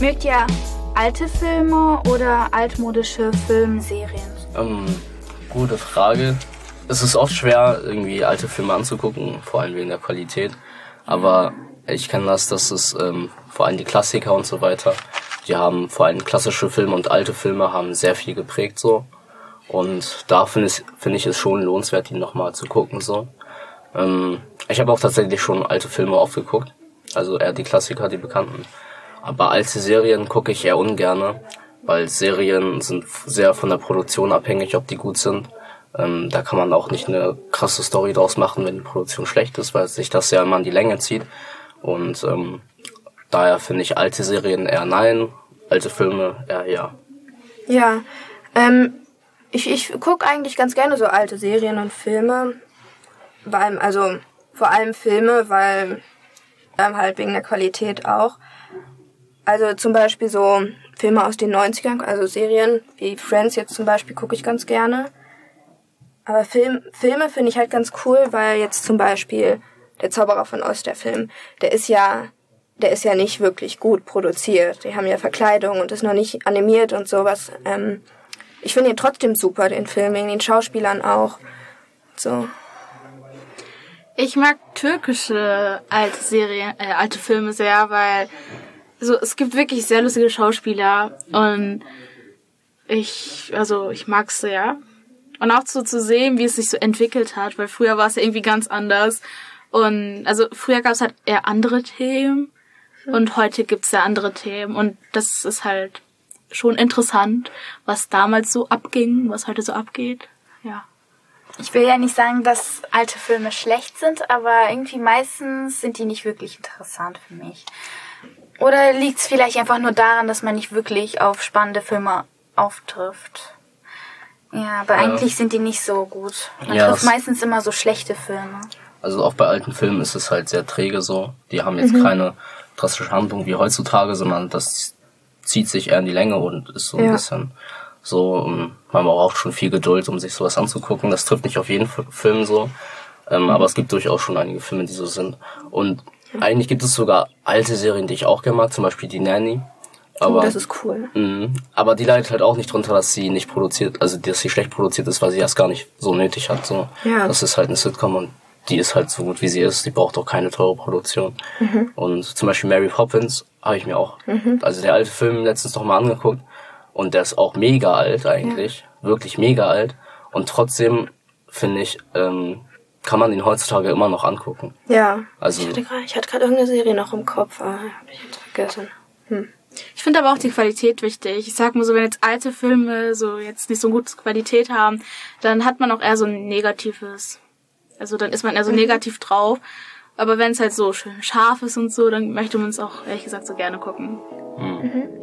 Mögt ihr alte Filme oder altmodische Filmserien? Ähm, gute Frage. Es ist oft schwer, irgendwie alte Filme anzugucken, vor allem wegen der Qualität. Aber ich kenne das, dass es ähm, vor allem die Klassiker und so weiter, die haben vor allem klassische Filme und alte Filme haben sehr viel geprägt so. Und da finde ich, find ich es schon lohnenswert, die nochmal zu gucken so. Ähm, ich habe auch tatsächlich schon alte Filme oft geguckt. Also eher die Klassiker, die bekannten. Aber alte Serien gucke ich eher ungerne, weil Serien sind sehr von der Produktion abhängig, ob die gut sind. Ähm, da kann man auch nicht eine krasse Story draus machen, wenn die Produktion schlecht ist, weil sich das ja immer an die Länge zieht. Und ähm, daher finde ich alte Serien eher nein, alte Filme eher ja. Ja, ähm, ich, ich gucke eigentlich ganz gerne so alte Serien und Filme. Weil, also vor allem Filme, weil ähm, halt wegen der Qualität auch. Also zum Beispiel so Filme aus den 90ern, also Serien wie Friends jetzt zum Beispiel gucke ich ganz gerne. Aber Film, Filme finde ich halt ganz cool, weil jetzt zum Beispiel der Zauberer von Ost, der Film, der ist ja, der ist ja nicht wirklich gut produziert. Die haben ja Verkleidung und ist noch nicht animiert und sowas. Ähm, ich finde ihn trotzdem super, den Film, wegen den Schauspielern auch. So. Ich mag türkische alte Serien, äh, alte Filme sehr, weil so es gibt wirklich sehr lustige Schauspieler und ich also ich mag's sehr und auch so zu sehen, wie es sich so entwickelt hat, weil früher war es ja irgendwie ganz anders und also früher gab es halt eher andere Themen und heute gibt's ja andere Themen und das ist halt schon interessant, was damals so abging, was heute so abgeht. Ja. Ich will ja nicht sagen, dass alte Filme schlecht sind, aber irgendwie meistens sind die nicht wirklich interessant für mich. Oder liegt es vielleicht einfach nur daran, dass man nicht wirklich auf spannende Filme auftrifft? Ja, aber ja. eigentlich sind die nicht so gut. Man ja, trifft meistens immer so schlechte Filme. Also auch bei alten Filmen ist es halt sehr träge so. Die haben jetzt mhm. keine drastische Handlung wie heutzutage, sondern das zieht sich eher in die Länge und ist so ein bisschen so, ähm, man braucht schon viel Geduld, um sich sowas anzugucken. Das trifft nicht auf jeden Film so. Ähm, mhm. Aber es gibt durchaus schon einige Filme, die so sind. Und eigentlich gibt es sogar alte Serien, die ich auch gerne mag, zum Beispiel die Nanny. Aber, oh, das ist cool. Mh, aber die leidet halt auch nicht drunter, dass sie nicht produziert, also dass sie schlecht produziert ist, weil sie das gar nicht so nötig hat. So. Ja. Das ist halt eine Sitcom und die ist halt so gut wie sie ist. Die braucht auch keine teure Produktion. Mhm. Und zum Beispiel Mary Poppins habe ich mir auch, mhm. also der alte Film letztens noch mal angeguckt. Und der ist auch mega alt eigentlich. Ja. Wirklich mega alt. Und trotzdem, finde ich, ähm, kann man ihn heutzutage immer noch angucken. Ja. Also, ich hatte gerade, irgendeine Serie noch im Kopf, aber hab ich jetzt vergessen. Hm. Ich finde aber auch die Qualität wichtig. Ich sag mal so, wenn jetzt alte Filme so jetzt nicht so gute Qualität haben, dann hat man auch eher so ein negatives. Also dann ist man eher so mhm. negativ drauf. Aber wenn es halt so schön scharf ist und so, dann möchte man es auch ehrlich gesagt so gerne gucken. Mhm.